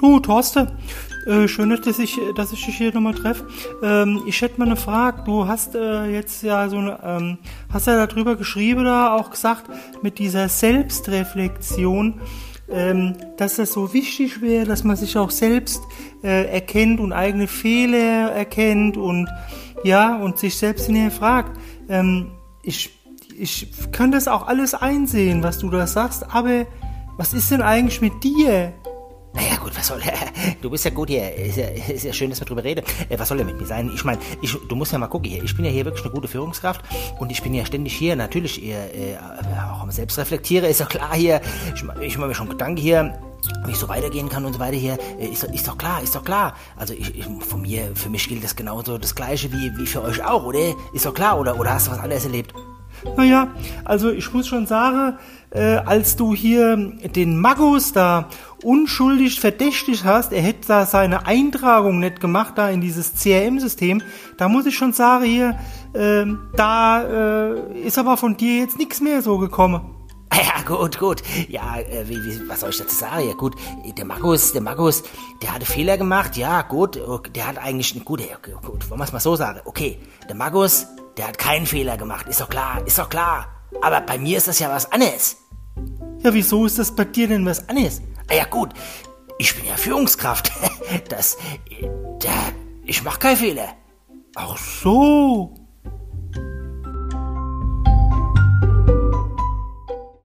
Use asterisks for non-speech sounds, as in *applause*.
Du, Thorsten, äh, schön, dass ich, dass ich dich hier nochmal treffe. Ähm, ich hätte mal eine Frage. Du hast äh, jetzt ja so eine, ähm, hast ja darüber geschrieben da auch gesagt, mit dieser Selbstreflexion, ähm, dass das so wichtig wäre, dass man sich auch selbst äh, erkennt und eigene Fehler erkennt und ja, und sich selbst hinterfragt. Ähm, ich, ich kann das auch alles einsehen, was du da sagst, aber was ist denn eigentlich mit dir? Gut, was soll. *laughs* Du bist ja gut hier. Ist ja, ist ja schön, dass wir drüber reden. Äh, was soll denn mit mir sein? Ich meine, du musst ja mal gucken hier. Ich bin ja hier wirklich eine gute Führungskraft und ich bin ja ständig hier. Natürlich, ihr, äh, auch am Selbstreflektiere, ist doch klar hier. Ich, ich mache mir schon Gedanken hier, wie ich so weitergehen kann und so weiter hier. Äh, ist, ist doch klar, ist doch klar. Also ich, ich, von mir, für mich gilt das genauso das Gleiche wie, wie für euch auch, oder? Ist doch klar, oder, oder hast du was anderes erlebt? Naja, also ich muss schon sagen, äh, als du hier den Magus da unschuldig verdächtig hast, er hätte da seine Eintragung nicht gemacht da in dieses CRM-System, da muss ich schon sagen hier, äh, da äh, ist aber von dir jetzt nichts mehr so gekommen. *laughs* Ja, gut, gut. Ja, äh, wie, wie, was soll ich dazu sagen? Ja, gut, der Markus, der Markus, der hatte Fehler gemacht. Ja, gut, der hat eigentlich, gut, ja, gut, wollen wir es mal so sagen. Okay, der Markus, der hat keinen Fehler gemacht. Ist doch klar, ist doch klar. Aber bei mir ist das ja was anderes. Ja, wieso ist das bei dir denn was anderes? Ah ja, gut, ich bin ja Führungskraft. *laughs* Das, der, ich mach keinen Fehler. Ach so.